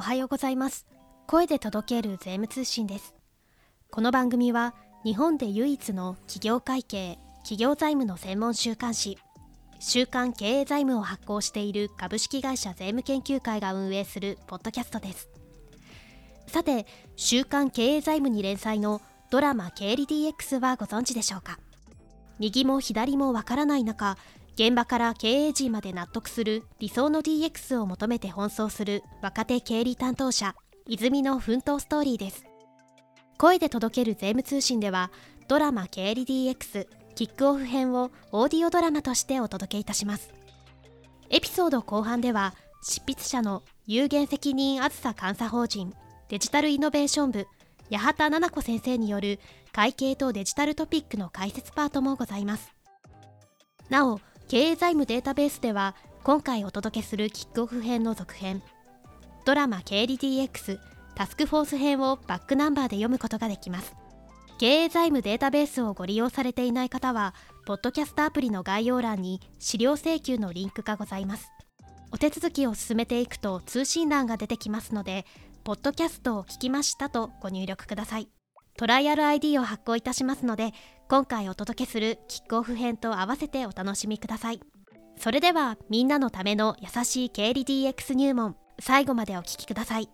おはようございます。声で届ける税務通信です。この番組は日本で唯一の企業会計企業財務の専門週刊誌週刊経営財務を発行している株式会社税務研究会が運営するポッドキャストです。さて週刊経営財務に連載のドラマ経理 DX はご存知でしょうか？右も左もわからない中現場から経営陣まで納得する理想の DX を求めて奔走する若手経理担当者泉の奮闘ストーリーです。声で届ける税務通信ではドラマ経理 DX キックオフ編をオーディオドラマとしてお届けいたします。エピソード後半では執筆者の有限責任あずさ監査法人デジタルイノベーション部八幡奈々子先生による会計とデジタルトピックの解説パートもございます。なお経営財務データベースでは今回お届けするキックオフ編の続編ドラマ経理 DX タスクフォース編をバックナンバーで読むことができます。経営財務データベースをご利用されていない方はポッドキャストアプリの概要欄に資料請求のリンクがございます。お手続きを進めていくと通信欄が出てきますのでポッドキャストを聞きましたとご入力ください。トライアル ID を発行いたしますので今回お届けするキックオフ編と合わせてお楽しみください。それではみんなのための優しい経理 DX 入門最後までお聞きください。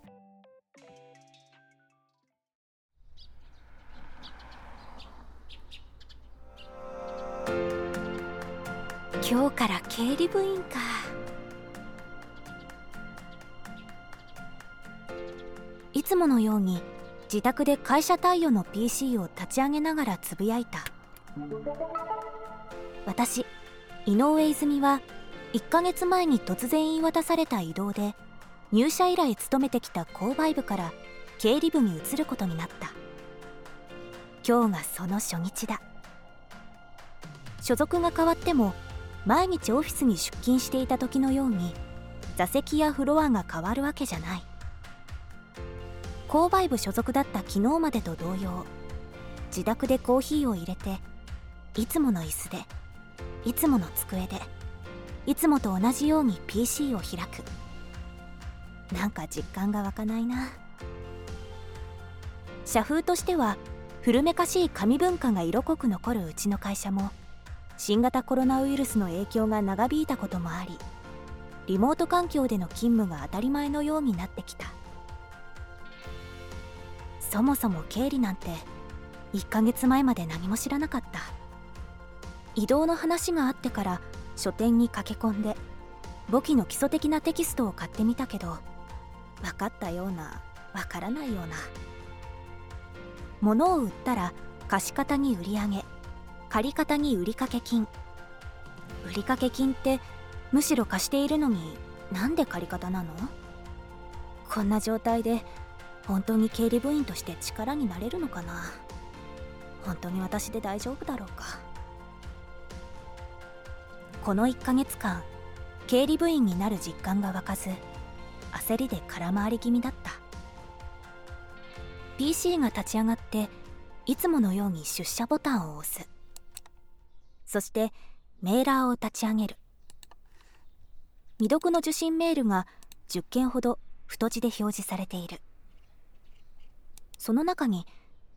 今日から経理部員か。いつものように自宅で会社対応の PC を立ち上げながらつぶやいた。私井上泉は1ヶ月前に突然言い渡された異動で入社以来勤めてきた購買部から経理部に移ることになった。今日がその初日だ。所属が変わっても毎日オフィスに出勤していた時のように座席やフロアが変わるわけじゃない。購買部所属だった昨日までと同様自宅でコーヒーを入れていつもの椅子でいつもの机でいつもと同じように PC を開く。なんか実感が湧かないな。社風としては古めかしい紙文化が色濃く残るうちの会社も新型コロナウイルスの影響が長引いたこともありリモート環境での勤務が当たり前のようになってきた。そもそも経理なんて1ヶ月前まで何も知らなかった。移動の話があってから書店に駆け込んで簿記の基礎的なテキストを買ってみたけど分かったような分からないような。物を売ったら貸方に売り上げ借方に売掛金。売掛金ってむしろ貸しているのになんで借方なの？こんな状態で本当に経理部員として力になれるのかな？本当に私で大丈夫だろうか？この1ヶ月間経理部員になる実感が湧かず焦りで空回り気味だった。PC が立ち上がっていつものように出社ボタンを押す。そしてメーラーを立ち上げる。未読の受信メールが10件ほど太字で表示されている。その中に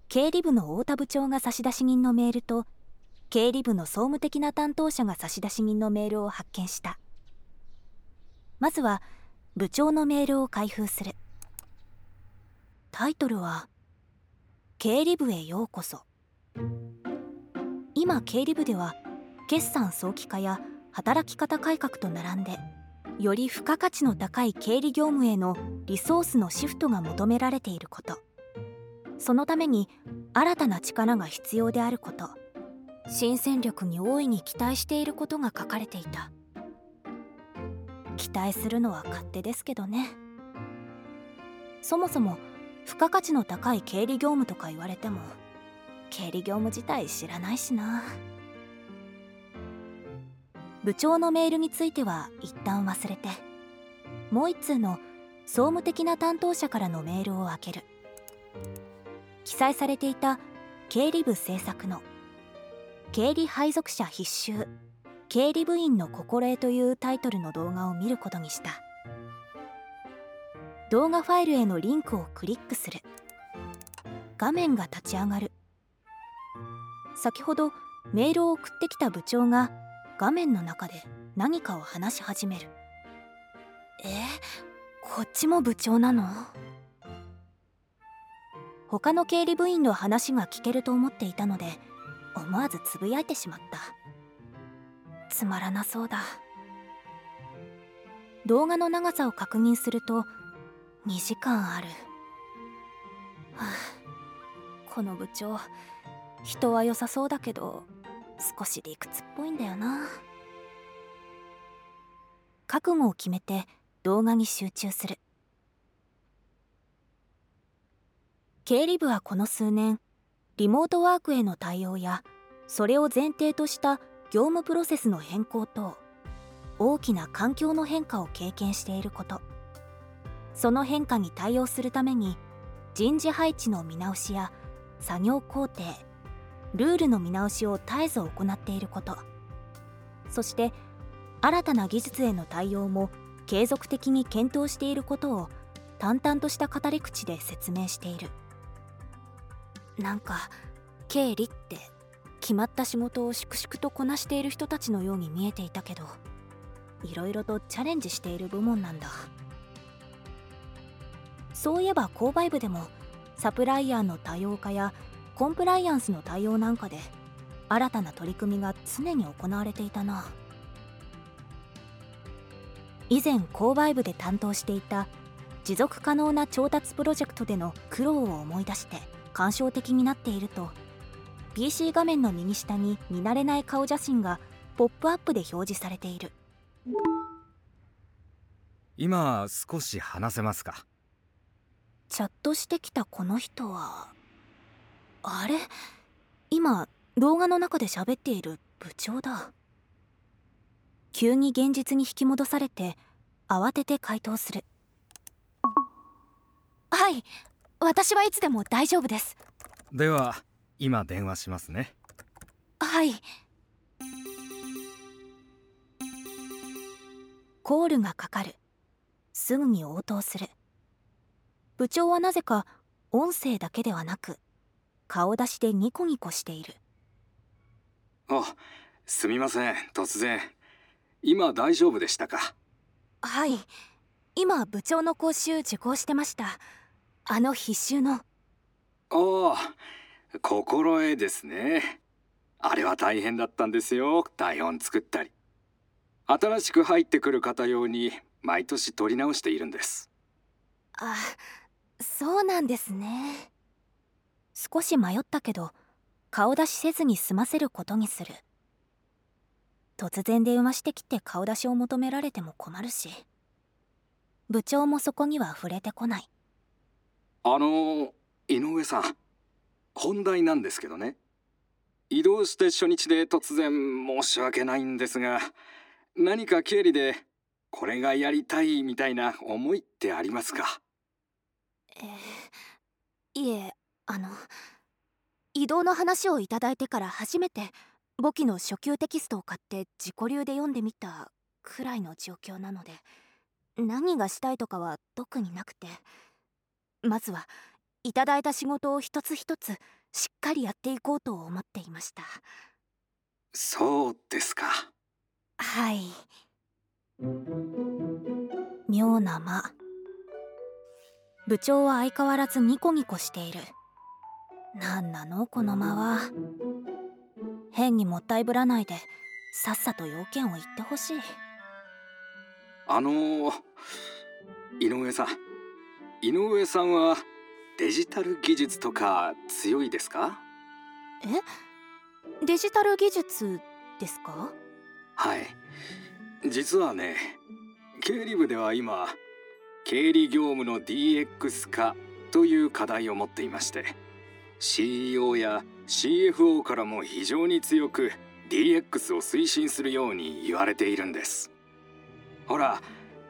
経理部の太田部長が差出人のメールと経理部の総務的な担当者が差出人のメールを発見した。まずは部長のメールを開封する。タイトルは「経理部へようこそ」今経理部では決算早期化や働き方改革と並んでより付加価値の高い経理業務へのリソースのシフトが求められていること。そのために新たな力が必要であること新戦力に大いに期待していることが書かれていた。期待するのは勝手ですけどね。そもそも付加価値の高い経理業務とか言われても経理業務自体知らないしな。部長のメールについては一旦忘れてもう一通の総務的な担当者からのメールを開ける。記載されていた経理部制作の経理配属者必修経理部員の心得というタイトルの動画を見ることにした。動画ファイルへのリンクをクリックする。画面が立ち上がる。先ほどメールを送ってきた部長が画面の中で何かを話し始めるえこっちも部長なの？他の経理部員の話が聞けると思っていたので思わずつぶやいてしまった。つまらなそうだ。動画の長さを確認すると2時間ある、はあ、この部長人は良さそうだけど少し理屈っぽいんだよな。覚悟を決めて動画に集中する。経理部はこの数年リモートワークへの対応やそれを前提とした業務プロセスの変更等大きな環境の変化を経験していること。その変化に対応するために人事配置の見直しや作業工程ルールの見直しを絶えず行っていること。そして新たな技術への対応も継続的に検討していることを淡々とした語り口で説明している。なんか経理って決まった仕事を粛々とこなしている人たちのように見えていたけどいろいろとチャレンジしている部門なんだ。そういえば購買部でもサプライヤーの多様化やコンプライアンスの対応なんかで新たな取り組みが常に行われていたな。以前購買部で担当していた持続可能な調達プロジェクトでの苦労を思い出して感傷的になっていると。PC 画面の右下に見慣れない顔写真がポップアップで表示されている。今少し話せますか？チャットしてきたこの人はあれ？今動画の中で喋っている部長だ。急に現実に引き戻されて慌てて回答する。はい私はいつでも大丈夫です。では今電話しますね。はい。コールがかかる。すぐに応答する。部長はなぜか音声だけではなく顔出しでニコニコしている。あすみません。突然。今大丈夫でしたか？はい。今部長の講習受講してましたあの必修の。ああ心得ですね。あれは大変だったんですよ。台本作ったり。新しく入ってくる方用に毎年撮り直しているんです。あそうなんですね。少し迷ったけど顔出しせずに済ませることにする。突然電話してきて顔出しを求められても困るし。部長もそこには触れてこないあの井上さん本題なんですけどね。移動して初日で突然申し訳ないんですが何か経理でこれがやりたいみたいな思いってありますか？えー、いえあの移動の話をいただいてから初めて簿記の初級テキストを買って自己流で読んでみたくらいの状況なので何がしたいとかは特になくて。まずはいただいた仕事を一つ一つしっかりやっていこうと思っていました。そうですか。はい。妙な間。部長は相変わらずニコニコしている。何なのこの間は。変にもったいぶらないでさっさと要件を言ってほしい。あのー、井上さん井上さんはデジタル技術とか強いですか？え？デジタル技術ですか？はい。実はね経理部では今経理業務の DX 化という課題を持っていまして CEO や CFO からも非常に強く DX を推進するように言われているんです。ほら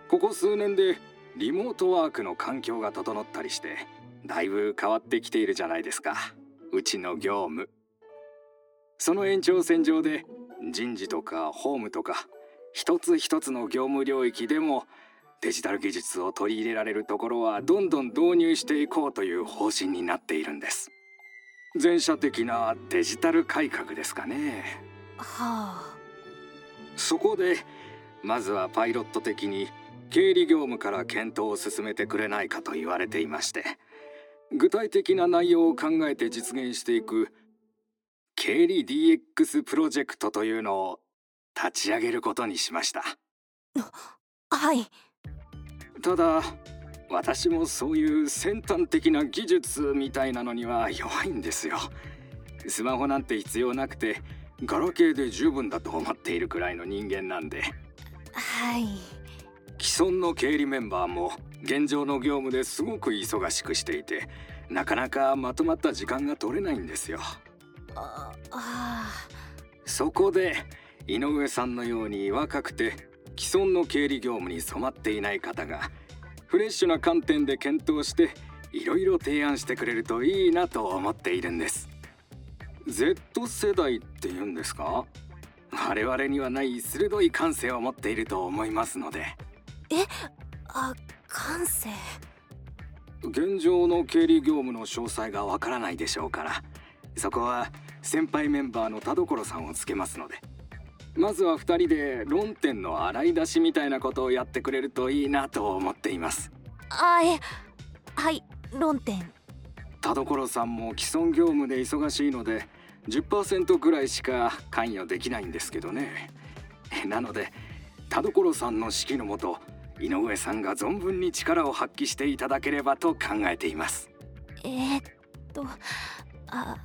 ここ数年でリモートワークの環境が整ったりしてだいぶ変わってきているじゃないですか。うちの業務。その延長線上で人事とかホームとか一つ一つの業務領域でもデジタル技術を取り入れられるところはどんどん導入していこうという方針になっているんです。全社的なデジタル改革ですかね。はあ。そこでまずはパイロット的に経理業務から検討を進めてくれないかと言われていまして具体的な内容を考えて実現していく経理 DX プロジェクトというのを立ち上げることにしました。はい。ただ私もそういう先端的な技術みたいなのには弱いんですよ。スマホなんて必要なくてガラケーで十分だと思っているくらいの人間なんで。はい既存の経理メンバーも現状の業務ですごく忙しくしていてなかなかまとまった時間が取れないんですよ。ああそこで井上さんのように若くて既存の経理業務に染まっていない方がフレッシュな観点で検討していろいろ提案してくれるといいなと思っているんです。Z 世代って言うんですか？我々にはない鋭い感性を持っていると思いますのであ感性。現状の経理業務の詳細がわからないでしょうから。そこは先輩メンバーの田所さんをつけますので。まずは2人で論点の洗い出しみたいなことをやってくれるといいなと思っています。あえはい論点。田所さんも既存業務で忙しいので10%ぐらいしか関与できないんですけどね。なので田所さんの指揮のもと井上さんが存分に力を発揮していただければと考えています。えー、っとあ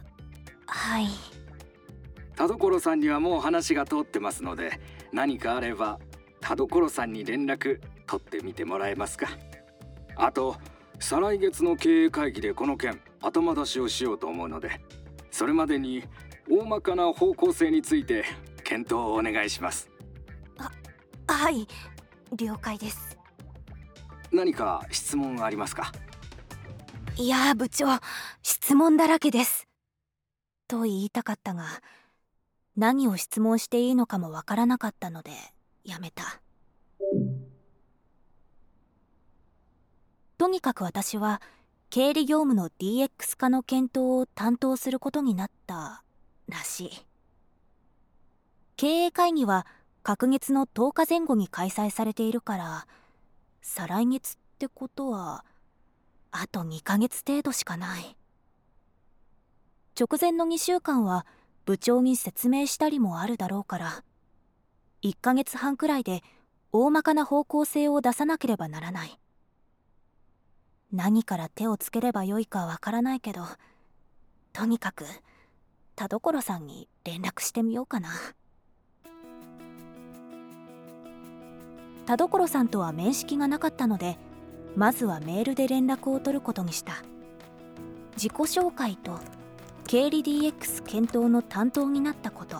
はい。田所さんにはもう話が通ってますので何かあれば田所さんに連絡取ってみてもらえますか。あと再来月の経営会議でこの件頭出しをしようと思うのでそれまでに大まかな方向性について検討をお願いします。はい了解です。何か質問ありますか？いやー部長質問だらけです。と言いたかったが何を質問していいのかもわからなかったのでやめた。とにかく私は経理業務の DX 化の検討を担当することになったらしい。経営会議は隔月の10日前後に開催されているから再来月ってことはあと2ヶ月程度しかない。直前の2週間は部長に説明したりもあるだろうから1ヶ月半くらいで大まかな方向性を出さなければならない。何から手をつければよいかわからないけどとにかく田所さんに連絡してみようかな。田所さんとは面識がなかったのでまずはメールで連絡を取ることにした。自己紹介と経理 DX 検討の担当になったこと。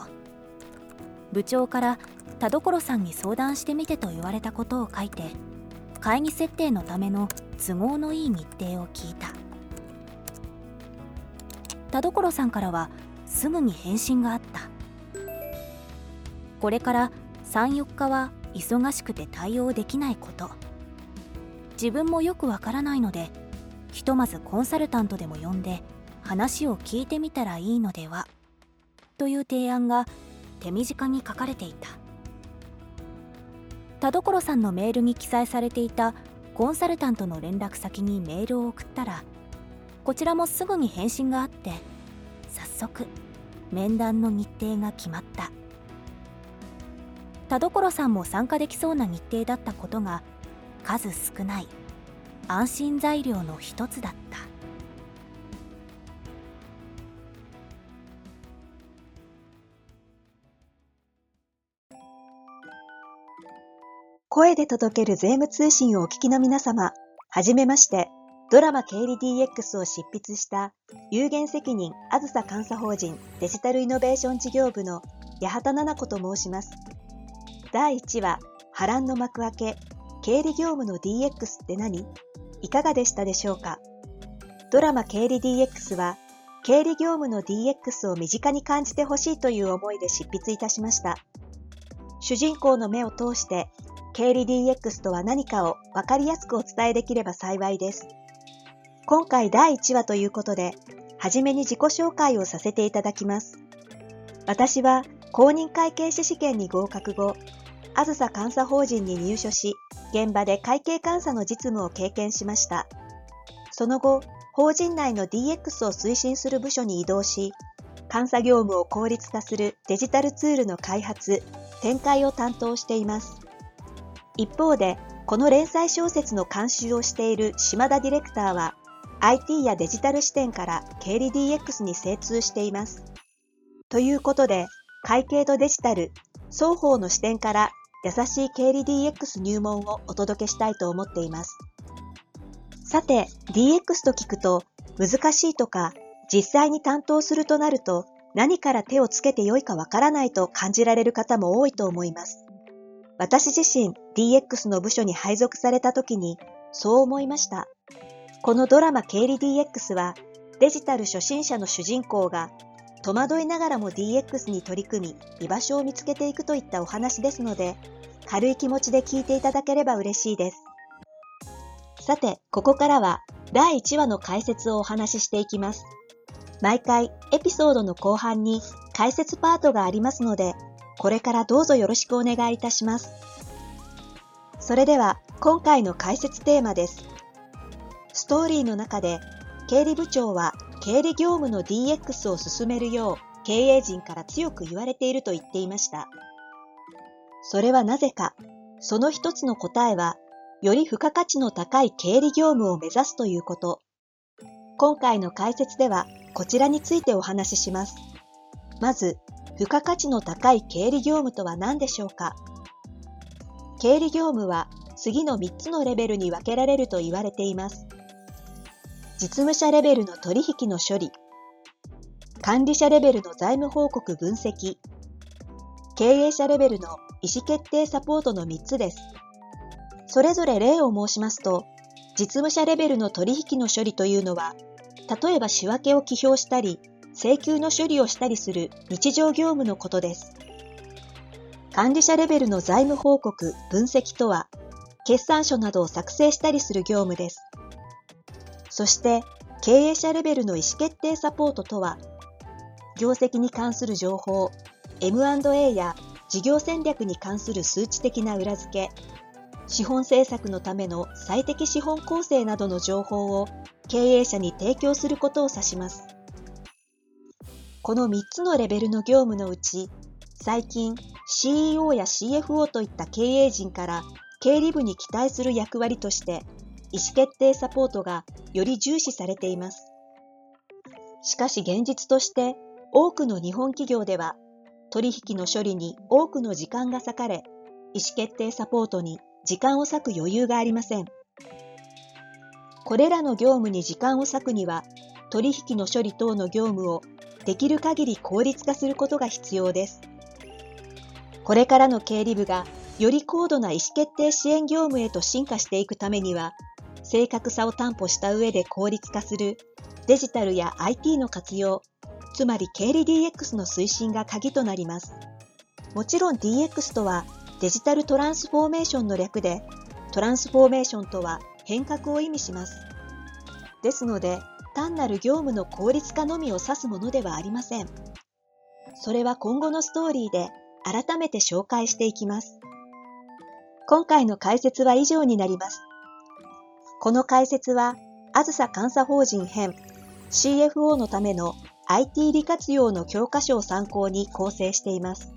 部長から田所さんに相談してみてと言われたことを書いて会議設定のための都合のいい日程を聞いた。田所さんからはすぐに返信があった。これから34日は忙しくて対応できないこと。自分もよくわからないのでひとまずコンサルタントでも呼んで話を聞いてみたらいいのではという提案が手短に書かれていた。田所さんのメールに記載されていたコンサルタントの連絡先にメールを送ったらこちらもすぐに返信があって早速面談の日程が決まった。田所さんも参加できそうな日程だったことが数少ない安心材料の一つだった声で届ける税務通信をお聞きの皆様、はじめまして、ドラマ経理 DX を執筆した有限責任あずさ監査法人デジタルイノベーション事業部の八幡奈々子と申します。第1話、波乱の幕開け、経理業務の DX って何？いかがでしたでしょうか？ドラマ経理 DX は、経理業務の DX を身近に感じてほしいという思いで執筆いたしました。主人公の目を通して経理 DX とは何かをわかりやすくお伝えできれば幸いです。今回第1話ということで、はじめに自己紹介をさせていただきます。私は公認会計士試験に合格後、あずさ監査法人に入所し、現場で会計監査の実務を経験しました。その後、法人内の DX を推進する部署に移動し、監査業務を効率化するデジタルツールの開発、展開を担当しています。一方で、この連載小説の監修をしている島田ディレクターは、IT やデジタル視点から経理 DX に精通しています。ということで、会計とデジタル、双方の視点から優しい経理 DX 入門をお届けしたいと思っています。さて、DX と聞くと、難しいとか、実際に担当するとなると、何から手をつけてよいかわからないと感じられる方も多いと思います。私自身 DX の部署に配属された時にそう思いました。このドラマ経理 DX はデジタル初心者の主人公が戸惑いながらも DX に取り組み居場所を見つけていくといったお話ですので軽い気持ちで聞いていただければ嬉しいです。さて、ここからは第1話の解説をお話ししていきます。毎回エピソードの後半に解説パートがありますので、これからどうぞよろしくお願いいたします。それでは今回の解説テーマです。ストーリーの中で経理部長は経理業務の DX を進めるよう経営陣から強く言われていると言っていました。それはなぜか、その一つの答えはより付加価値の高い経理業務を目指すということ。今回の解説ではこちらについてお話しします。まず、付加価値の高い経理業務とは何でしょうか経理業務は次の3つのレベルに分けられると言われています。実務者レベルの取引の処理、管理者レベルの財務報告分析、経営者レベルの意思決定サポートの3つです。それぞれ例を申しますと、実務者レベルの取引の処理というのは、例えば仕分けを記表したり、請求の処理をしたりする日常業務のことです。管理者レベルの財務報告、分析とは、決算書などを作成したりする業務です。そして、経営者レベルの意思決定サポートとは、業績に関する情報、M&A や事業戦略に関する数値的な裏付け、資本政策のための最適資本構成などの情報を経営者に提供することを指します。この3つのレベルの業務のうち、最近 CEO や CFO といった経営陣から経理部に期待する役割として意思決定サポートがより重視されています。しかし現実として多くの日本企業では取引の処理に多くの時間が割かれ意思決定サポートに時間を割く余裕がありません。これらの業務に時間を割くには、取引の処理等の業務をできる限り効率化することが必要です。これからの経理部がより高度な意思決定支援業務へと進化していくためには、正確さを担保した上で効率化するデジタルや IT の活用、つまり経理 DX の推進が鍵となります。もちろん DX とはデジタルトランスフォーメーションの略で、トランスフォーメーションとは変革を意味します。ですので、単なる業務の効率化のみを指すものではありません。それは今後のストーリーで改めて紹介していきます。今回の解説は以上になります。この解説は、あずさ監査法人編 CFO のための IT 利活用の教科書を参考に構成しています。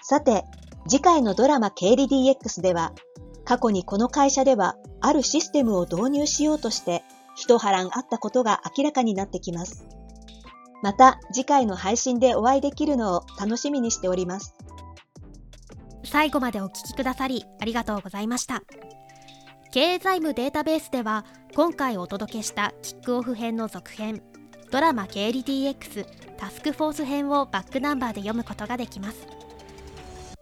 さて、次回のドラマ経理 DX では、過去にこの会社ではあるシステムを導入しようとして一波乱あったことが明らかになってきます。また次回の配信でお会いできるのを楽しみにしております。最後までお聞きくださりありがとうございました。経営財務データベースでは今回お届けしたキックオフ編の続編ドラマ経理 DX タスクフォース編をバックナンバーで読むことができます。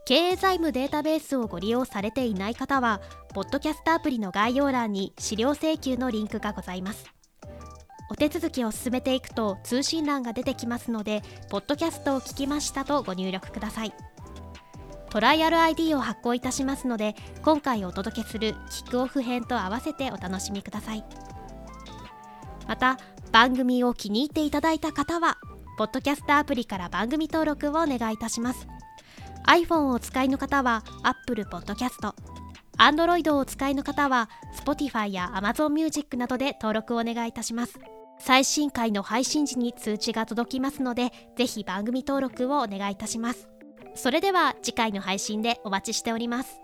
経営財務データベースをご利用されていない方は、ポッドキャストアプリの概要欄に資料請求のリンクがございます。お手続きを進めていくと通信欄が出てきますので、ポッドキャストを聞きましたとご入力ください。トライアル ID を発行いたしますので今回お届けするキックオフ編と合わせてお楽しみください。また番組を気に入っていただいた方はポッドキャストアプリから番組登録をお願いいたします。iPhone をお使いの方は Apple Podcast Android をお使いの方は Spotify や Amazon Music などで登録をお願いいたします。最新回の配信時に通知が届きますのでぜひ番組登録をお願いいたします。それでは次回の配信でお待ちしております。